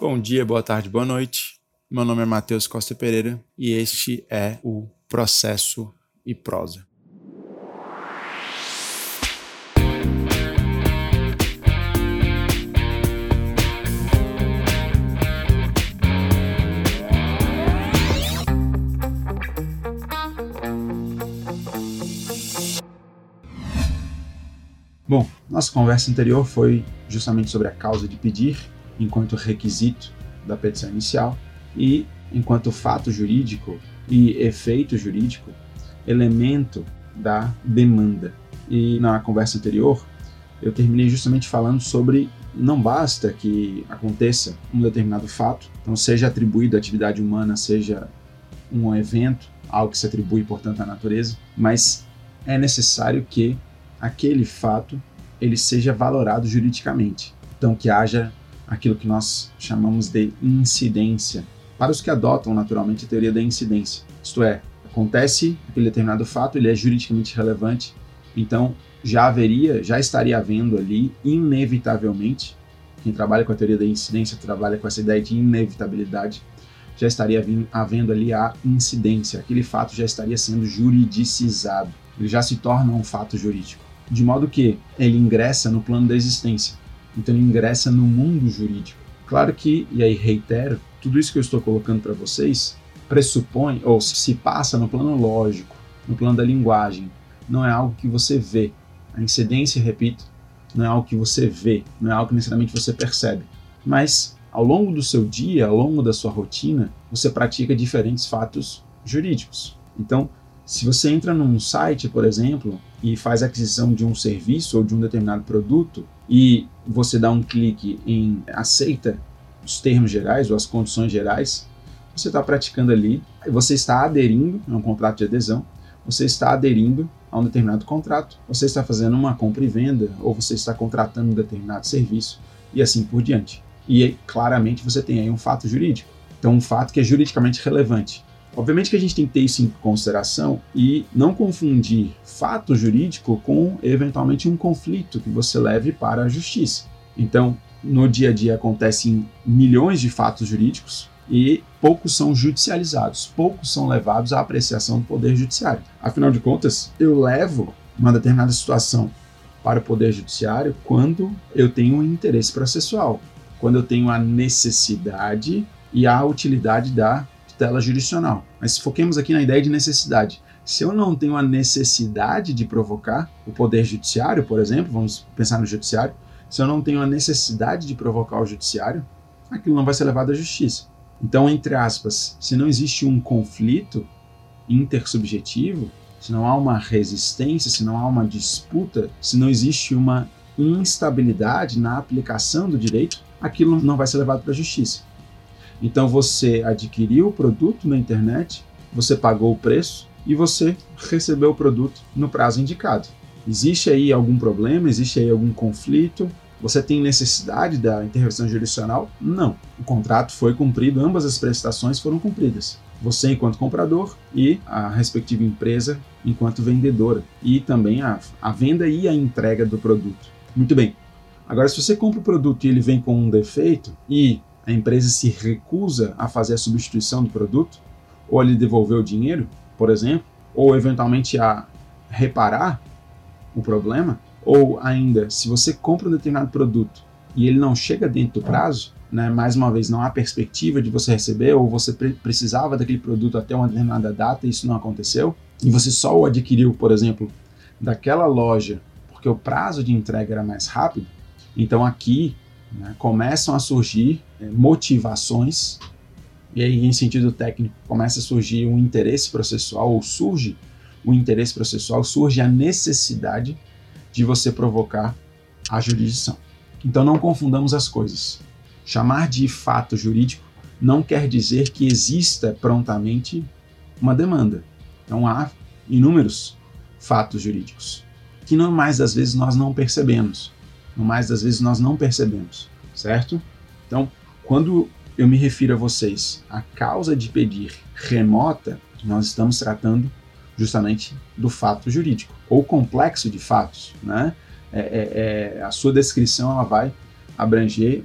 Bom dia, boa tarde, boa noite. Meu nome é Matheus Costa Pereira e este é o Processo e Prosa. Bom, nossa conversa anterior foi justamente sobre a causa de pedir enquanto requisito da petição inicial e enquanto fato jurídico e efeito jurídico, elemento da demanda. E na conversa anterior, eu terminei justamente falando sobre não basta que aconteça um determinado fato, então seja atribuído à atividade humana, seja um evento, algo que se atribui, portanto, à natureza, mas é necessário que aquele fato ele seja valorado juridicamente. Então que haja aquilo que nós chamamos de incidência. Para os que adotam naturalmente a teoria da incidência, isto é, acontece aquele determinado fato, ele é juridicamente relevante, então já haveria, já estaria havendo ali inevitavelmente, quem trabalha com a teoria da incidência trabalha com essa ideia de inevitabilidade, já estaria havendo ali a incidência, aquele fato já estaria sendo juridicizado, ele já se torna um fato jurídico de modo que ele ingressa no plano da existência. Então ele ingressa no mundo jurídico. Claro que, e aí reitero, tudo isso que eu estou colocando para vocês pressupõe ou se passa no plano lógico, no plano da linguagem. Não é algo que você vê. A incidência, repito, não é algo que você vê, não é algo que necessariamente você percebe. Mas ao longo do seu dia, ao longo da sua rotina, você pratica diferentes fatos jurídicos. Então, se você entra num site, por exemplo, e faz aquisição de um serviço ou de um determinado produto e você dá um clique em aceita os termos gerais ou as condições gerais, você está praticando ali, você está aderindo a um contrato de adesão, você está aderindo a um determinado contrato, você está fazendo uma compra e venda ou você está contratando um determinado serviço e assim por diante. E claramente você tem aí um fato jurídico. Então, um fato que é juridicamente relevante. Obviamente que a gente tem que ter isso em consideração e não confundir fato jurídico com eventualmente um conflito que você leve para a justiça. Então, no dia a dia acontecem milhões de fatos jurídicos e poucos são judicializados, poucos são levados à apreciação do poder judiciário. Afinal de contas, eu levo uma determinada situação para o poder judiciário quando eu tenho um interesse processual, quando eu tenho a necessidade e a utilidade da tutela jurisdicional. Mas foquemos aqui na ideia de necessidade. Se eu não tenho a necessidade de provocar o poder judiciário, por exemplo, vamos pensar no judiciário, se eu não tenho a necessidade de provocar o judiciário, aquilo não vai ser levado à justiça. Então, entre aspas, se não existe um conflito intersubjetivo, se não há uma resistência, se não há uma disputa, se não existe uma instabilidade na aplicação do direito, aquilo não vai ser levado para a justiça. Então você adquiriu o produto na internet, você pagou o preço e você recebeu o produto no prazo indicado. Existe aí algum problema? Existe aí algum conflito? Você tem necessidade da intervenção jurisdicional? Não. O contrato foi cumprido, ambas as prestações foram cumpridas. Você enquanto comprador e a respectiva empresa enquanto vendedora. E também a, a venda e a entrega do produto. Muito bem. Agora, se você compra o produto e ele vem com um defeito e a empresa se recusa a fazer a substituição do produto, ou a lhe devolver o dinheiro, por exemplo, ou eventualmente a reparar o problema, ou ainda, se você compra um determinado produto e ele não chega dentro do prazo, né, mais uma vez, não há perspectiva de você receber, ou você pre precisava daquele produto até uma determinada data e isso não aconteceu, e você só o adquiriu, por exemplo, daquela loja porque o prazo de entrega era mais rápido, então aqui né, começam a surgir é, motivações, e aí, em sentido técnico, começa a surgir um interesse processual, ou surge o interesse processual, surge a necessidade de você provocar a jurisdição. Então, não confundamos as coisas. Chamar de fato jurídico não quer dizer que exista prontamente uma demanda. Então, há inúmeros fatos jurídicos que, no mais das vezes, nós não percebemos no mais das vezes nós não percebemos, certo? Então, quando eu me refiro a vocês a causa de pedir remota, nós estamos tratando justamente do fato jurídico ou complexo de fatos, né? É, é, é, a sua descrição ela vai abranger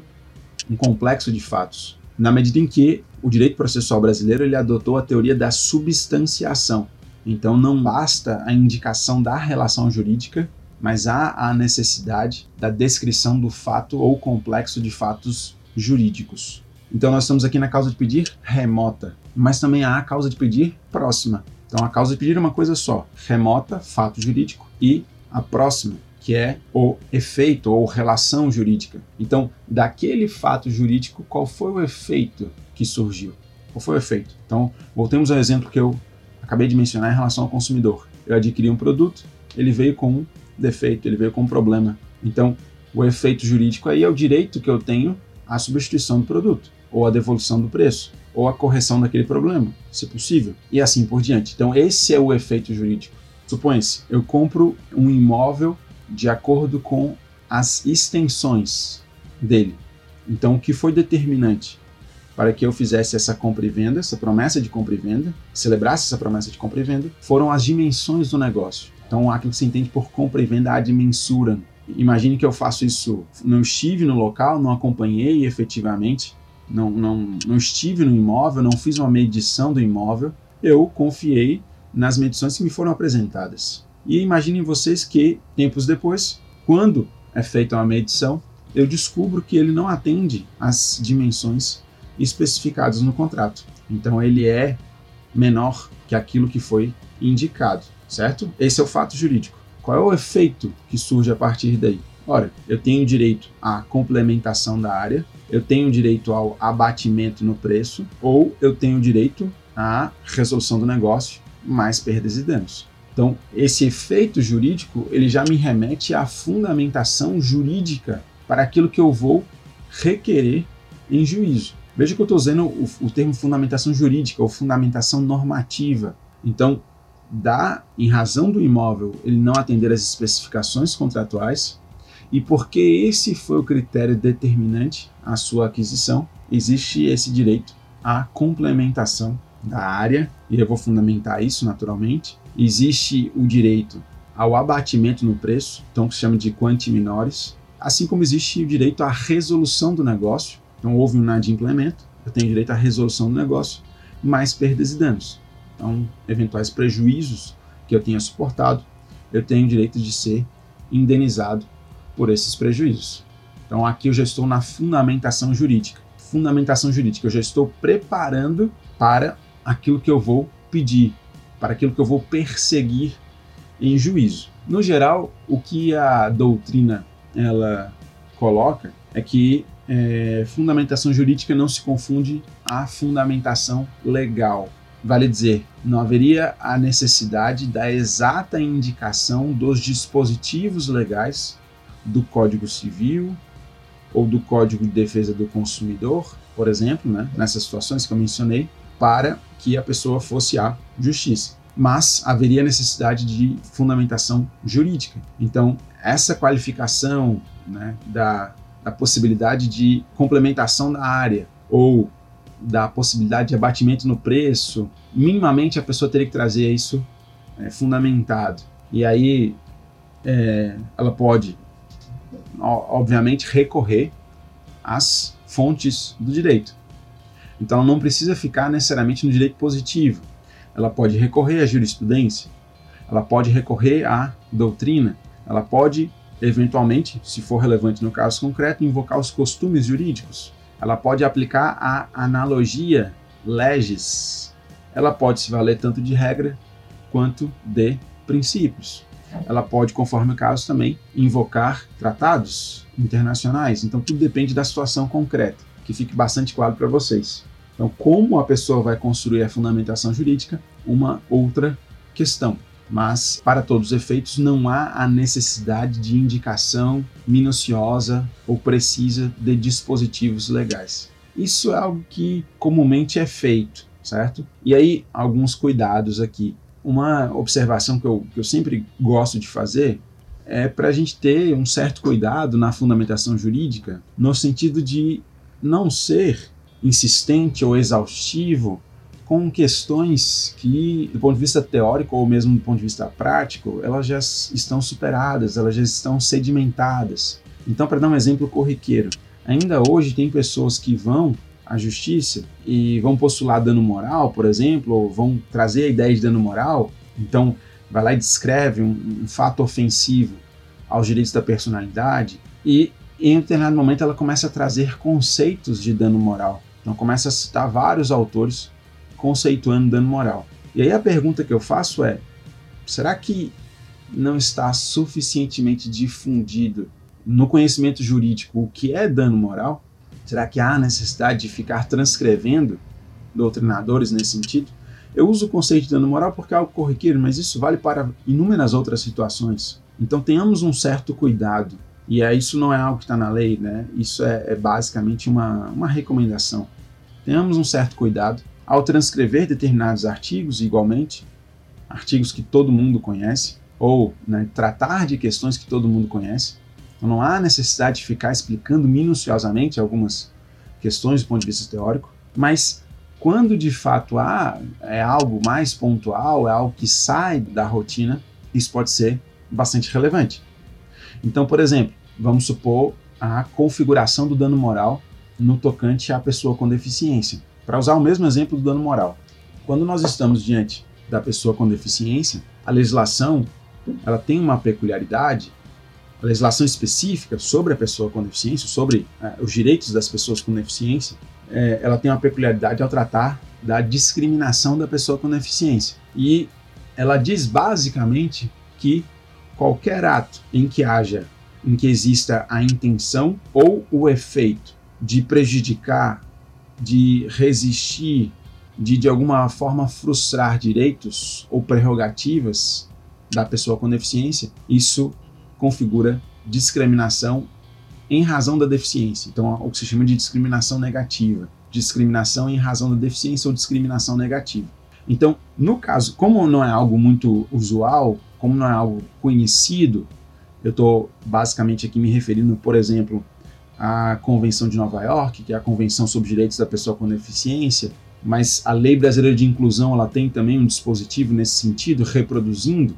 um complexo de fatos, na medida em que o direito processual brasileiro ele adotou a teoria da substanciação. Então não basta a indicação da relação jurídica, mas há a necessidade da descrição do fato ou complexo de fatos jurídicos. Então nós estamos aqui na causa de pedir remota, mas também há a causa de pedir próxima. Então a causa de pedir é uma coisa só: remota, fato jurídico, e a próxima, que é o efeito ou relação jurídica. Então, daquele fato jurídico, qual foi o efeito que surgiu? Qual foi o efeito? Então, voltemos ao exemplo que eu acabei de mencionar em relação ao consumidor. Eu adquiri um produto, ele veio com um defeito, ele veio com um problema. Então, o efeito jurídico aí é o direito que eu tenho à substituição do produto, ou à devolução do preço, ou à correção daquele problema, se possível, e assim por diante. Então, esse é o efeito jurídico. Supõe-se, eu compro um imóvel de acordo com as extensões dele. Então, o que foi determinante para que eu fizesse essa compra e venda, essa promessa de compra e venda, celebrasse essa promessa de compra e venda, foram as dimensões do negócio. Então, aquilo que se entende por compra e venda, a dimensura. Imagine que eu faço isso, não estive no local, não acompanhei efetivamente, não, não, não estive no imóvel, não fiz uma medição do imóvel, eu confiei nas medições que me foram apresentadas. E imaginem vocês que, tempos depois, quando é feita uma medição, eu descubro que ele não atende às dimensões especificadas no contrato. Então ele é menor que aquilo que foi indicado, certo? Esse é o fato jurídico. Qual é o efeito que surge a partir daí? Ora, eu tenho direito à complementação da área, eu tenho direito ao abatimento no preço, ou eu tenho direito à resolução do negócio mais perdas e danos. Então, esse efeito jurídico, ele já me remete à fundamentação jurídica para aquilo que eu vou requerer em juízo. Veja que eu estou usando o, o, termo fundamentação jurídica ou fundamentação normativa. Então, dá, em razão do imóvel, ele não atender às especificações contratuais, e porque esse foi o critério determinante à sua aquisição, existe esse direito à complementação da área, e eu vou fundamentar isso naturalmente, existe o direito ao abatimento no preço, então que se chama de quanti minores, assim como existe o direito à resolução do negócio. Então houve um inadimplemento, eu tenho direito à resolução do negócio, mais perdas e danos. Então, eventuais prejuízos que eu tenha suportado, eu tenho direito de ser indenizado por esses prejuízos. Então aqui eu já estou na fundamentação jurídica. Fundamentação jurídica, eu já estou preparando para aquilo que eu vou pedir, para aquilo que eu vou perseguir em juízo. No geral, o que a doutrina ela coloca é que é, fundamentação jurídica não se confunde à fundamentação legal. Vale dizer, não haveria a necessidade da exata indicação dos dispositivos legais do Código Civil ou do Código de Defesa do Consumidor, por exemplo, né, nessas situações que eu mencionei, para que a pessoa fosse à justiça. Mas haveria necessidade de fundamentação jurídica. Então, essa qualificação né, da, da possibilidade de complementação da área ou da possibilidade de abatimento no preço, minimamente a pessoa teria que trazer isso é, fundamentado. E aí é, ela pode, obviamente, recorrer às fontes do direito. Então ela não precisa ficar necessariamente no direito positivo. Ela pode recorrer à jurisprudência, ela pode recorrer à doutrina, ela pode, eventualmente, se for relevante no caso concreto, invocar os costumes jurídicos. Ela pode aplicar a analogia legis. Ela pode se valer tanto de regra quanto de princípios. Ela pode, conforme o caso, também invocar tratados internacionais. Então, tudo depende da situação concreta que fique bastante claro para vocês. Então, como a pessoa vai construir a fundamentação jurídica, uma outra questão. Mas, para todos os efeitos, não há a necessidade de indicação minuciosa ou precisa de dispositivos legais. Isso é algo que comumente é feito, certo? E aí, alguns cuidados aqui. Uma observação que eu, que eu sempre gosto de fazer é para a gente ter um certo cuidado na fundamentação jurídica, no sentido de não ser insistente ou exaustivo com questões que, do ponto de vista teórico ou mesmo do ponto de vista prático, elas já estão superadas, elas já estão sedimentadas. Então, para dar um exemplo corriqueiro, Ainda hoje tem pessoas que vão à justiça e vão postular dano moral, por exemplo, ou vão trazer a ideia de dano moral, então vai lá e descreve um, um fato ofensivo aos direitos da personalidade e em um determinado momento ela começa a trazer conceitos de dano moral. Então começa a citar vários autores conceituando dano moral. E aí a pergunta que eu faço é: será que não está suficientemente difundido no conhecimento jurídico o que é dano moral? Será que há necessidade de ficar transcrevendo doutrinadores nesse sentido? Eu uso o conceito de dano moral porque é algo corriqueiro, mas isso vale para inúmeras outras situações. Então tenhamos um certo cuidado. E é, isso não é algo que está na lei, né? Isso é, é basicamente uma, uma recomendação. Tenhamos um certo cuidado ao transcrever determinados artigos, igualmente, artigos que todo mundo conhece, ou né, tratar de questões que todo mundo conhece. Então não há necessidade de ficar explicando minuciosamente algumas questões do ponto de vista teórico, mas quando de fato há é algo mais pontual, é algo que sai da rotina, isso pode ser bastante relevante. Então, por exemplo, vamos supor a configuração do dano moral no tocante à pessoa com deficiência. Para usar o mesmo exemplo do dano moral, quando nós estamos diante da pessoa com deficiência, a legislação ela tem uma peculiaridade, a legislação específica sobre a pessoa com deficiência, sobre é, os direitos das pessoas com deficiência, é, ela tem uma peculiaridade ao tratar da discriminação da pessoa com deficiência. E ela diz basicamente que qualquer ato em que haja, em que exista a intenção ou o efeito de prejudicar, de resistir, de de alguma forma frustrar direitos ou prerrogativas da pessoa com deficiência, isso configura discriminação em razão da deficiência. Então, o que se chama de discriminação negativa, discriminação em razão da deficiência ou discriminação negativa. Então, no caso, como não é algo muito usual, como não é algo conhecido, eu estou basicamente aqui me referindo, por exemplo, à Convenção de Nova York, que é a Convenção sobre Direitos da Pessoa com Deficiência, mas a Lei Brasileira de Inclusão ela tem também um dispositivo nesse sentido, reproduzindo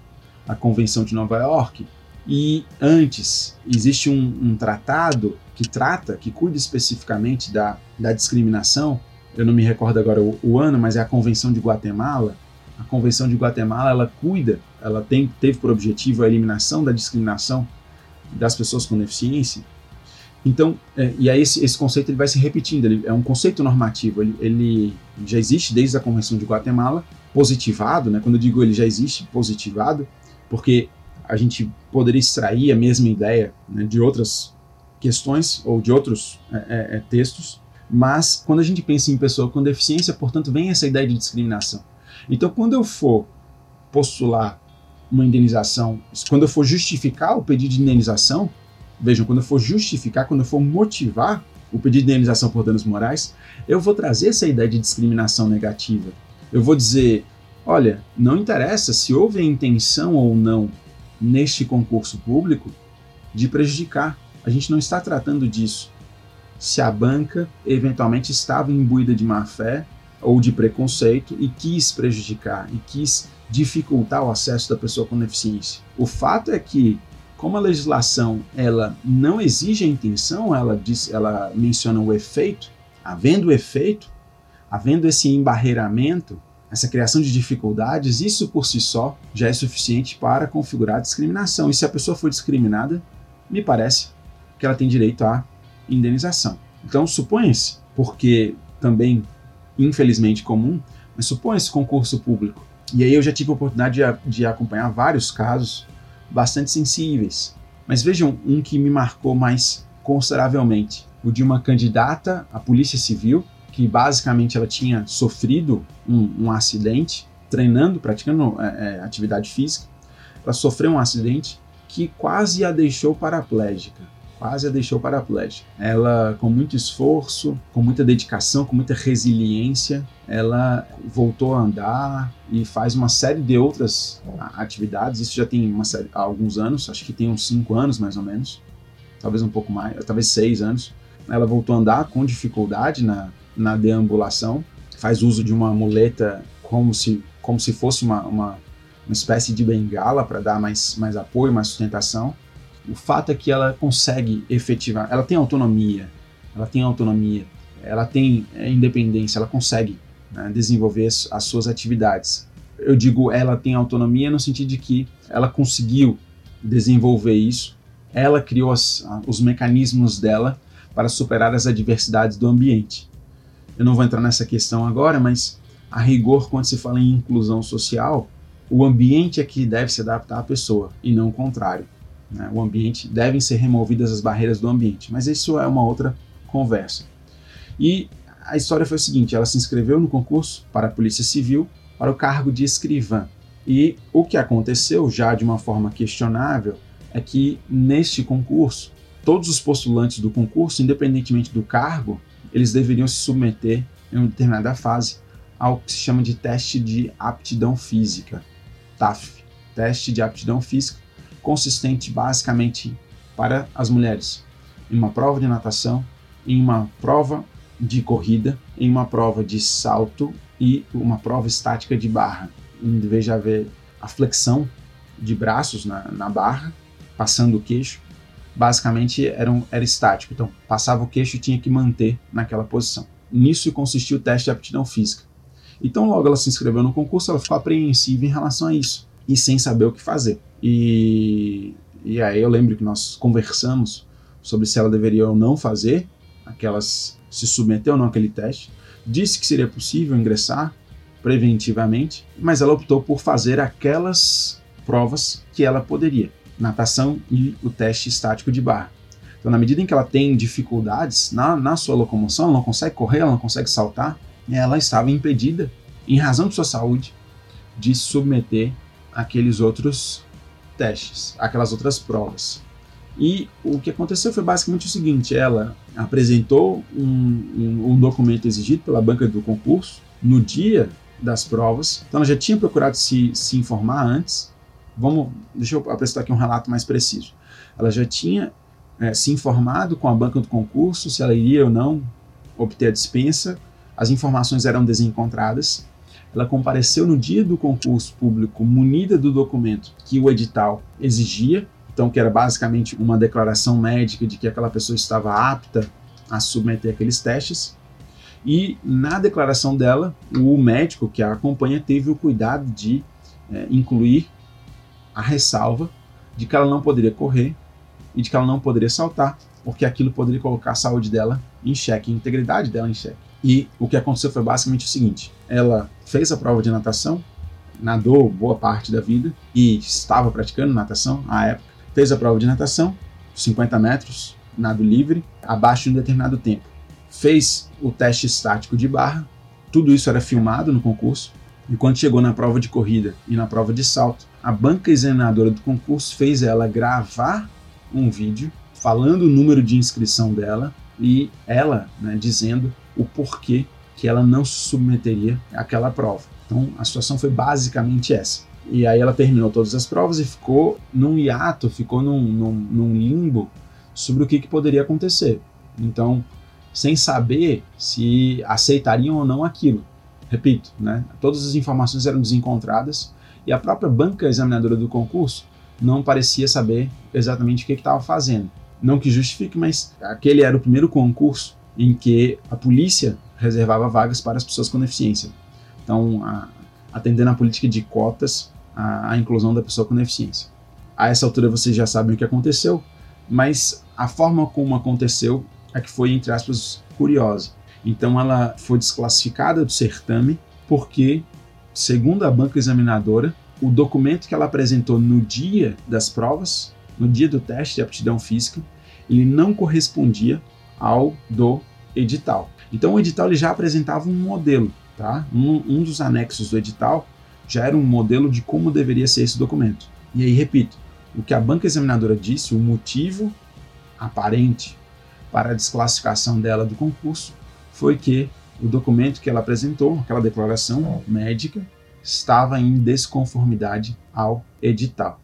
a Convenção de Nova York. E antes, existe um, um tratado que trata, que cuida especificamente da, da discriminação. Eu não me recordo agora o, o ano, mas é a Convenção de Guatemala, a Convenção de Guatemala ela cuida, ela tem, teve por objetivo a eliminação da discriminação das pessoas com deficiência. Então, é, e aí esse, esse, conceito ele vai se repetindo, ele é um conceito normativo, ele, ele, já existe desde a Convenção de Guatemala, positivado, né? quando eu digo ele já existe positivado, porque a gente poderia extrair a mesma ideia né, de outras questões ou de outros é, é, é textos, mas quando a gente pensa em pessoa com deficiência, portanto, vem essa ideia de discriminação. Então, quando eu for postular uma indenização, quando eu for justificar o pedido de indenização, vejam, quando eu for justificar, quando eu for motivar o pedido de indenização por danos morais, eu vou trazer essa ideia de discriminação negativa. Eu vou dizer, olha, não interessa se houve a intenção ou não neste concurso público de prejudicar. A gente não está tratando disso. Se a banca eventualmente estava imbuída de má fé ou de preconceito e quis prejudicar e quis dificultar o acesso da pessoa com deficiência. O fato é que, como a legislação ela não exige a intenção, ela diz, ela menciona o efeito. Havendo o efeito, havendo esse embarreiramento, essa criação de dificuldades, isso por si só já é suficiente para configurar a discriminação. E se a pessoa for discriminada, me parece que ela tem direito à indenização. Então, supõe-se, porque também infelizmente comum, mas supõe esse concurso público. E aí eu já tive a oportunidade de, de acompanhar vários casos bastante sensíveis. Mas vejam um que me marcou mais consideravelmente: o de uma candidata à Polícia Civil, que basicamente ela tinha sofrido um, um acidente, treinando, praticando é, é, atividade física. Ela sofreu um acidente que quase a deixou paraplégica quase a deixou paraplégica. Ela, com muito esforço, com muita dedicação, com muita resiliência, ela voltou a andar e faz uma série de outras atividades. Isso já tem série, há alguns anos, acho que tem uns cinco anos mais ou menos, talvez um pouco mais, talvez seis anos. Ela voltou a andar com dificuldade na, na deambulação, faz uso de uma muleta como se, como se fosse uma, uma, uma espécie de bengala para dar mais, mais apoio, mais sustentação o fato é que ela consegue efetivar, ela tem autonomia, ela tem autonomia, ela tem é, independência, ela consegue né, desenvolver as suas atividades. Eu digo ela tem autonomia no sentido de que ela conseguiu desenvolver isso, ela criou as, os mecanismos dela para superar as adversidades do ambiente. Eu não vou entrar nessa questão agora, mas a rigor, quando se fala em inclusão social, o ambiente é que deve se adaptar à pessoa e não o contrário. Né? O ambiente devem ser removidas as barreiras do ambiente, mas isso é uma outra conversa. E a história foi o seguinte: ela se inscreveu no concurso para a Polícia Civil para o cargo de escrivã. E o que aconteceu, já de uma forma questionável, é que neste concurso, todos os postulantes do concurso, independentemente do cargo, eles deveriam se submeter em uma determinada fase ao que se chama de teste de aptidão física, TAF, teste de aptidão física, consistente basicamente para as mulheres em uma prova de natação, em uma prova de corrida, em uma prova de salto e uma prova estática de barra. Em vez de haver a flexão de braços na, na barra, passando o queixo, basicamente era, um, era estático. Então, passava o queixo e tinha que manter naquela posição. Nisso consistia o teste de aptidão física. Então, logo ela se inscreveu no concurso, ela ficou apreensiva em relação a isso e sem saber o que fazer. E, e aí eu lembro que nós conversamos sobre se ela deveria ou não fazer aquelas se submeter ou não àquele teste. Disse que seria possível ingressar preventivamente, mas ela optou por fazer aquelas provas que ela poderia, natação e o teste estático de barra. Então, na medida em que ela tem dificuldades na, na sua locomoção, ela não consegue correr, ela não consegue saltar, ela estava impedida, em razão de sua saúde, de se submeter àqueles outros testes, aquelas outras provas. E o que aconteceu foi basicamente o seguinte: ela apresentou um, um, um, documento exigido pela banca do concurso no dia das provas, então ela já tinha procurado se, se informar antes. Vamos, deixa eu apresentar aqui um relato mais preciso. Ela já tinha é, se informado com a banca do concurso se ela iria ou não obter a dispensa as informações eram desencontradas. Ela compareceu no dia do concurso público munida do documento que o edital exigia, então que era basicamente uma declaração médica de que aquela pessoa estava apta a submeter aqueles testes. E na declaração dela, o médico que a acompanha teve o cuidado de é, incluir a ressalva de que ela não poderia correr e de que ela não poderia saltar, porque aquilo poderia colocar a saúde dela em xeque, a integridade dela em xeque. E o que aconteceu foi basicamente o seguinte: ela fez a prova de natação, nadou boa parte da vida e estava praticando natação à época. Fez a prova de natação, 50 metros, nado livre, abaixo de um determinado tempo. Fez o teste estático de barra, tudo isso era filmado no concurso. E quando chegou na prova de corrida e na prova de salto, a banca examinadora do concurso fez ela gravar um vídeo falando o número de inscrição dela e ela né, dizendo o porquê que ela não se submeteria àquela prova. Então a situação foi basicamente essa. E aí ela terminou todas as provas e ficou num hiato, ficou num, num, num limbo sobre o que, que poderia acontecer. Então, sem saber se aceitariam ou não aquilo. Repito, né? todas as informações eram desencontradas e a própria banca examinadora do concurso não parecia saber exatamente o que estava fazendo. Não que justifique, mas aquele era o primeiro concurso em que a polícia reservava vagas para as pessoas com deficiência. Então, a, atendendo à política de cotas, a, a inclusão da pessoa com deficiência. A essa altura vocês já sabem o que aconteceu, mas a forma como aconteceu é que foi, entre aspas, curiosa. Então, ela foi desclassificada do certame porque, segundo a banca examinadora, o documento que ela apresentou no dia das provas, no dia do teste de aptidão física, ele não correspondia ao do edital. Então o edital ele já apresentava um modelo, tá? Um, um dos anexos do edital já era um modelo de como deveria ser esse documento. E aí, repito, o que a banca examinadora disse, o motivo aparente para a desclassificação dela do concurso foi que o documento que ela apresentou, aquela declaração médica, estava em desconformidade ao edital.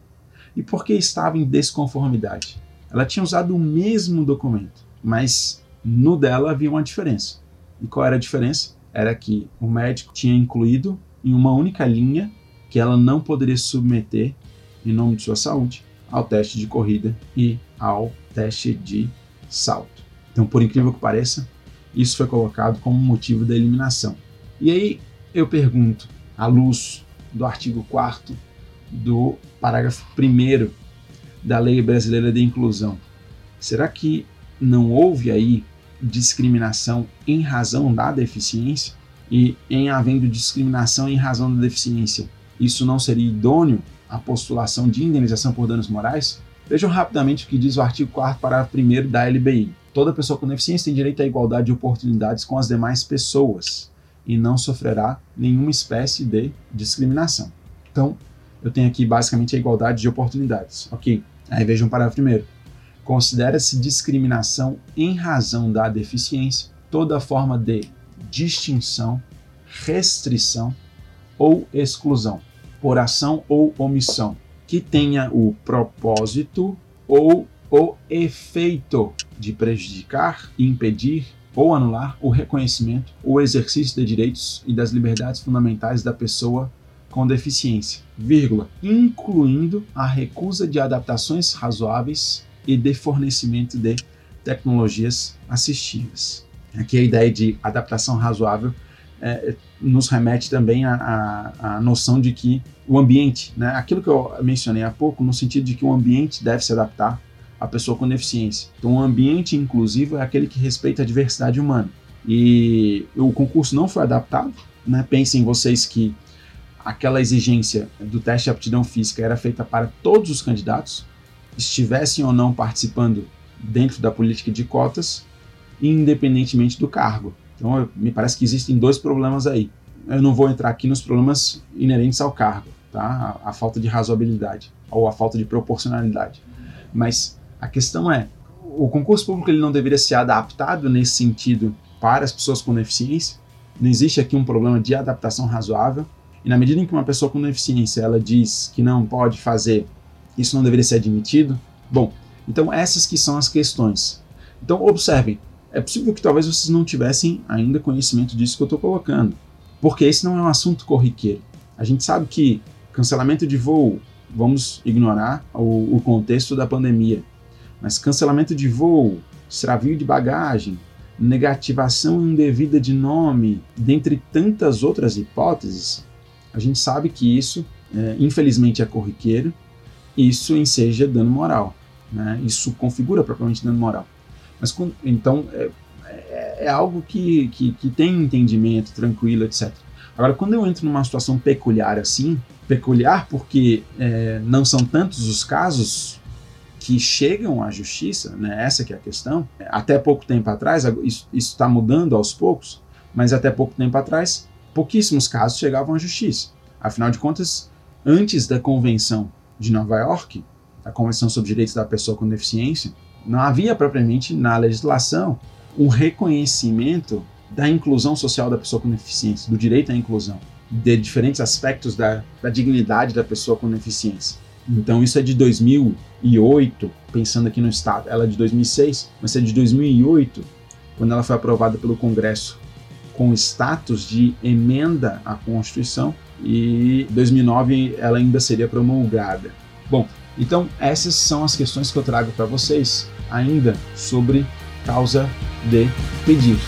E por que estava em desconformidade? Ela tinha usado o mesmo documento, mas no dela havia uma diferença. E qual era a diferença? Era que o médico tinha incluído em uma única linha que ela não poderia submeter, em nome de sua saúde, ao teste de corrida e ao teste de salto. Então, por incrível que pareça, isso foi colocado como motivo da eliminação. E aí eu pergunto, à luz do artigo 4 do parágrafo 1 da Lei Brasileira de Inclusão, será que não houve aí discriminação em razão da deficiência? E em havendo discriminação em razão da deficiência, isso não seria idôneo à postulação de indenização por danos morais? Vejam rapidamente o que diz o artigo 4 parágrafo 1 da LBI. Toda pessoa com deficiência tem direito à igualdade de oportunidades com as demais pessoas e não sofrerá nenhuma espécie de discriminação. Então, eu tenho aqui basicamente a igualdade de oportunidades, ok? Aí vejam o parágrafo primeiro. Considera-se discriminação em razão da deficiência toda forma de distinção, restrição ou exclusão, por ação ou omissão, que tenha o propósito ou o efeito de prejudicar, impedir ou anular o reconhecimento, o exercício de direitos e das liberdades fundamentais da pessoa com deficiência, vírgula, incluindo a recusa de adaptações razoáveis e de fornecimento de tecnologias assistivas. Aqui a ideia de adaptação razoável é, nos remete também à, noção de que o ambiente, né, aquilo que eu mencionei há pouco, no sentido de que o ambiente deve se adaptar à pessoa com deficiência. Então, o ambiente inclusivo é aquele que respeita a diversidade humana. E o concurso não foi adaptado. Né? Pensem vocês que aquela exigência do teste de aptidão física era feita para todos os candidatos, estivessem ou não participando dentro da política de cotas, independentemente do cargo. Então, me parece que existem dois problemas aí. Eu não vou entrar aqui nos problemas inerentes ao cargo, tá? A, a falta de razoabilidade ou a falta de proporcionalidade. Mas a questão é, o concurso público ele não deveria ser adaptado nesse sentido para as pessoas com deficiência? Não existe aqui um problema de adaptação razoável? E na medida em que uma pessoa com deficiência ela diz que não pode fazer, isso não deveria ser admitido? Bom, então essas que são as questões. Então observem, é possível que talvez vocês não tivessem ainda conhecimento disso que eu estou colocando, porque esse não é um assunto corriqueiro. A gente sabe que cancelamento de voo, vamos ignorar o, o contexto da pandemia, mas cancelamento de voo, extravio de bagagem, negativação indevida de nome, dentre tantas outras hipóteses, a gente sabe que isso, é, infelizmente, é corriqueiro, isso enseja dano moral. Né? Isso configura propriamente dano moral. Mas então é, é, é algo que, que, que, tem entendimento, tranquilo, etc. Agora, quando eu entro numa situação peculiar assim, peculiar porque é, não são tantos os casos que chegam à justiça, né? essa que é a questão. Até pouco tempo atrás, isso está mudando aos poucos, mas até pouco tempo atrás pouquíssimos casos chegavam à justiça. Afinal de contas, antes da Convenção de Nova York, a Convenção sobre Direitos da Pessoa com Deficiência, não havia propriamente na legislação um reconhecimento da inclusão social da pessoa com deficiência, do direito à inclusão, de diferentes aspectos da, da dignidade da pessoa com deficiência. Então isso é de 2008, pensando aqui no estado, ela é de 2006, mas é de 2008, quando ela foi aprovada pelo Congresso com status de emenda à Constituição e 2009 ela ainda seria promulgada. Bom, então essas são as questões que eu trago para vocês ainda sobre causa de pedir.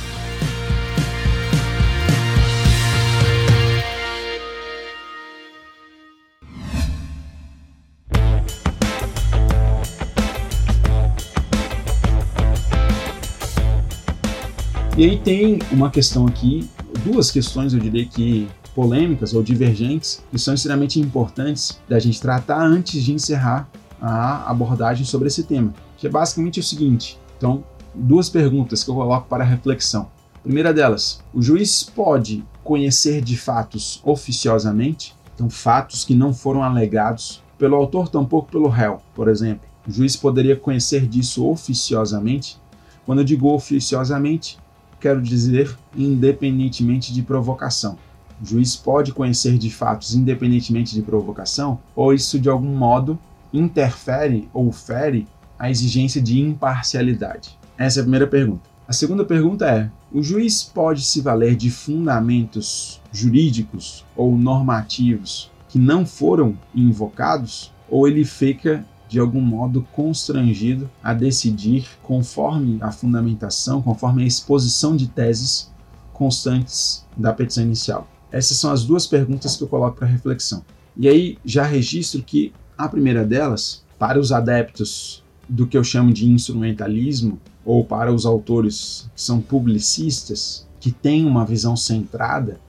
E aí tem uma questão aqui, duas questões eu diria que polêmicas ou divergentes, que são extremamente importantes da gente tratar antes de encerrar a abordagem sobre esse tema, que é basicamente o seguinte. Então, duas perguntas que eu coloco para reflexão. Primeira delas, o juiz pode conhecer de fatos oficiosamente, então fatos que não foram alegados pelo autor, tampouco pelo réu, por exemplo. O juiz poderia conhecer disso oficiosamente. Quando eu digo oficiosamente, quero dizer independentemente de provocação. O juiz pode conhecer de fatos independentemente de provocação, ou isso de algum modo interfere ou fere a exigência de imparcialidade? Essa é a primeira pergunta. A segunda pergunta é: o juiz pode se valer de fundamentos jurídicos ou normativos que não foram invocados, ou ele fica de algum modo constrangido a decidir conforme a fundamentação, conforme a exposição de teses constantes da petição inicial. Essas são as duas perguntas que eu coloco para reflexão. E aí já registro que a primeira delas, para os adeptos do que eu chamo de instrumentalismo, ou para os autores que são publicistas, que têm uma visão centrada,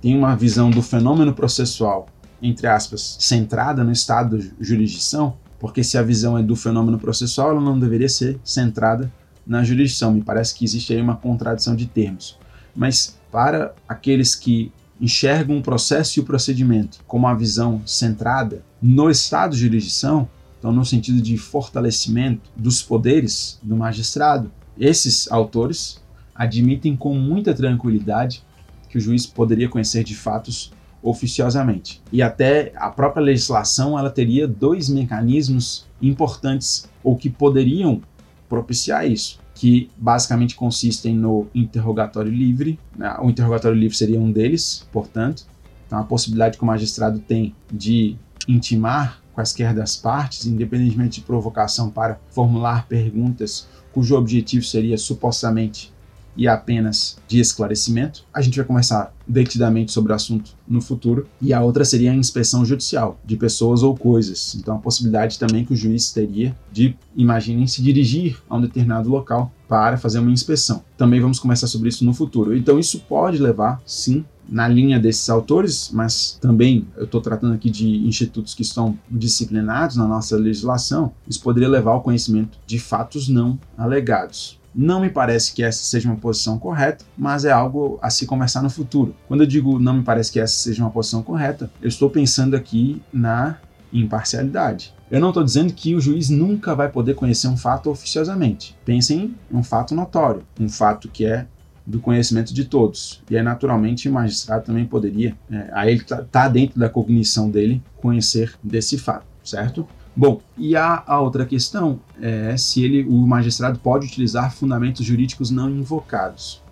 têm uma visão do fenômeno processual, entre aspas, centrada no estado de jurisdição, porque se a visão é do fenômeno processual, ela não deveria ser centrada na jurisdição. Me parece que existe aí uma contradição de termos. Mas para aqueles que enxergam o processo e o procedimento como uma visão centrada no estado de jurisdição, então no sentido de fortalecimento dos poderes do magistrado, esses autores admitem com muita tranquilidade que o juiz poderia conhecer de fatos oficiosamente. E até a própria legislação ela teria dois mecanismos importantes ou que poderiam propiciar isso, que basicamente consistem no interrogatório livre. Né? O interrogatório livre seria um deles, portanto. Então a possibilidade que o magistrado tem de intimar quaisquer das partes, independentemente de provocação, para formular perguntas cujo objetivo seria supostamente e apenas de esclarecimento. A gente vai conversar detidamente sobre o assunto no futuro. E a outra seria a inspeção judicial de pessoas ou coisas. Então, a possibilidade também que o juiz teria de, imaginem, se dirigir a um determinado local para fazer uma inspeção. Também vamos conversar sobre isso no futuro. Então, isso pode levar, sim, na linha desses autores, mas também eu estou tratando aqui de institutos que estão disciplinados na nossa legislação, isso poderia levar ao conhecimento de fatos não alegados. Não me parece que essa seja uma posição correta, mas é algo a se conversar no futuro. Quando eu digo não me parece que essa seja uma posição correta, eu estou pensando aqui na imparcialidade. Eu não estou dizendo que o juiz nunca vai poder conhecer um fato oficiosamente. Pensem em um fato notório, um fato que é do conhecimento de todos. E aí, naturalmente, o magistrado também poderia, é, aí ele está tá dentro da cognição dele, conhecer desse fato, certo? Bom, e a, a, outra questão é se ele, o magistrado pode utilizar fundamentos jurídicos não invocados.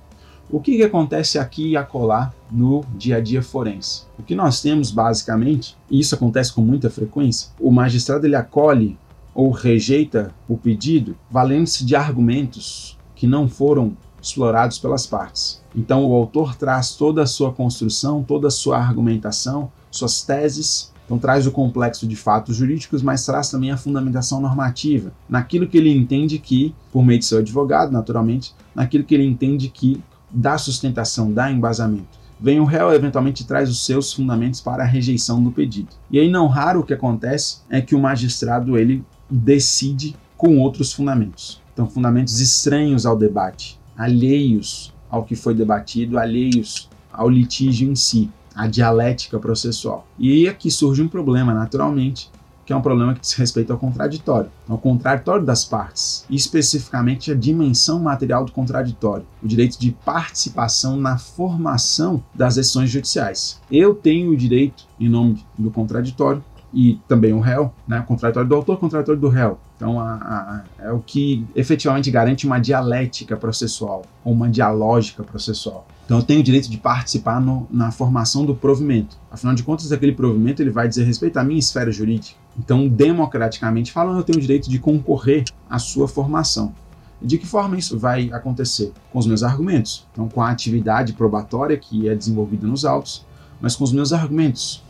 O que, que acontece aqui e acolá no dia a dia forense? O que nós temos basicamente, e isso acontece com muita frequência, o magistrado ele acolhe ou rejeita o pedido valendo-se de argumentos que não foram explorados pelas partes. Então o autor traz toda a sua construção, toda a sua argumentação, suas teses então traz o complexo de fatos jurídicos, mas traz também a fundamentação normativa, naquilo que ele entende que, por meio de seu advogado, naturalmente, naquilo que ele entende que dá sustentação, dá embasamento. Vem o réu eventualmente traz os seus fundamentos para a rejeição do pedido. E aí não raro o que acontece é que o magistrado ele decide com outros fundamentos. Então fundamentos estranhos ao debate, alheios ao que foi debatido, alheios ao litígio em si a dialética processual. E aqui surge um problema, naturalmente, que é um problema que diz respeito ao contraditório, ao contraditório das partes, e especificamente a dimensão material do contraditório, o direito de participação na formação das decisões judiciais. Eu tenho o direito, em nome do contraditório, e também o réu, né? contraditório do autor, contraditório do réu. Então, a, a, é o que efetivamente garante uma dialética processual, ou uma dialógica processual. Então, eu tenho o direito de participar no, na formação do provimento. Afinal de contas, aquele provimento ele vai dizer respeito à minha esfera jurídica. Então, democraticamente falando, eu tenho o direito de concorrer à sua formação. De que forma isso vai acontecer? Com os meus argumentos. Então, com a atividade probatória que é desenvolvida nos autos, mas com os meus argumentos,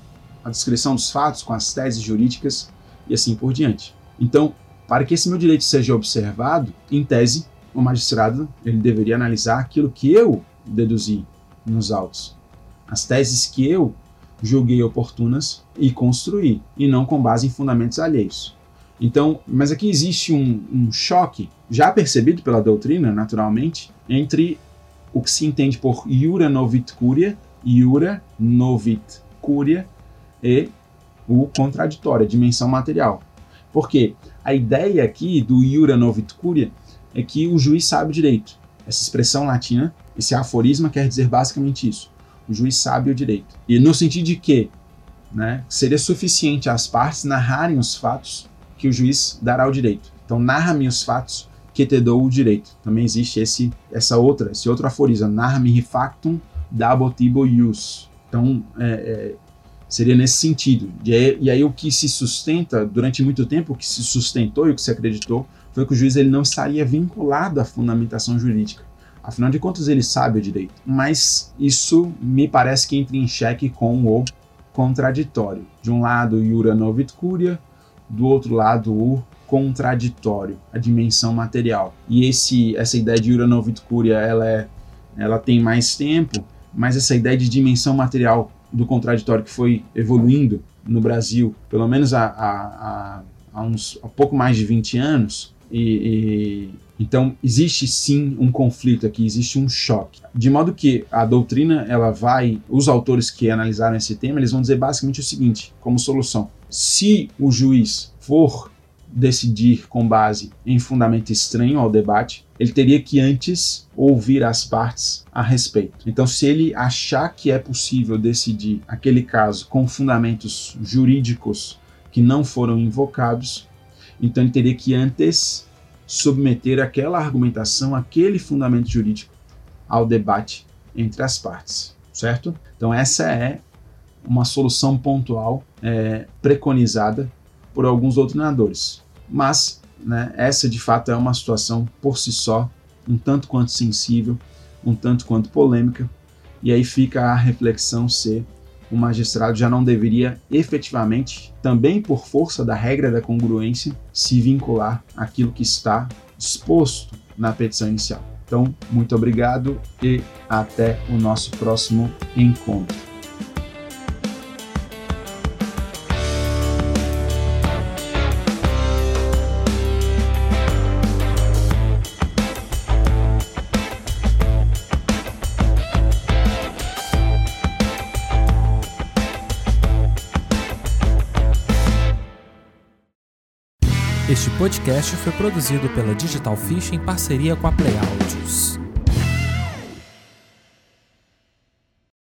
a descrição dos fatos, com as teses jurídicas e assim por diante. Então, para que esse meu direito seja observado, em tese, o magistrado ele deveria analisar aquilo que eu deduzi nos autos, as teses que eu julguei oportunas e construí, e não com base em fundamentos alheios. Então, mas aqui existe um, um choque, já percebido pela doutrina, naturalmente, entre o que se entende por iura novit curia, iura novit curia e o contraditório, a dimensão material. Porque a ideia aqui do iura novit curia é que o juiz sabe o direito. Essa expressão latina, esse aforisma quer dizer basicamente isso. O juiz sabe o direito. E no sentido de que né, seria suficiente as partes narrarem os fatos que o juiz dará o direito. Então, narra-me os fatos que te dou o direito. Também existe esse, essa outra, esse outro aforismo, narra-me refactum dabotibo ius. Então, é, é, Seria nesse sentido. E aí, e aí, o que se sustenta, durante muito tempo, o que se sustentou e o que se acreditou foi que o juiz ele não estaria vinculado à fundamentação jurídica. Afinal de contas, ele sabe o direito. Mas isso me parece que entra em xeque com o contraditório. De um lado, o Iura Novit Curia, do outro lado, o contraditório, a dimensão material. E esse, essa ideia de Iura Novit Curia, ela, é, ela tem mais tempo, mas essa ideia de dimensão material do contraditório que foi evoluindo no Brasil, pelo menos há, há, há uns há pouco mais de 20 anos, e, e, então existe sim um conflito aqui, existe um choque. De modo que a doutrina, ela vai, os autores que analisaram esse tema, eles vão dizer basicamente o seguinte, como solução: se o juiz for decidir com base em fundamento estranho ao debate, ele teria que antes ouvir as partes a respeito. Então, se ele achar que é possível decidir aquele caso com fundamentos jurídicos que não foram invocados, então ele teria que antes submeter aquela argumentação, aquele fundamento jurídico ao debate entre as partes, certo? Então, essa é uma solução pontual é, preconizada por alguns doutrinadores. Mas né, essa de fato é uma situação por si só, um tanto quanto sensível, um tanto quanto polêmica, e aí fica a reflexão se o magistrado já não deveria efetivamente, também por força da regra da congruência, se vincular àquilo que está exposto na petição inicial. Então, muito obrigado e até o nosso próximo encontro. Podcast foi produzido pela Digital Fish em parceria com a Play Audios.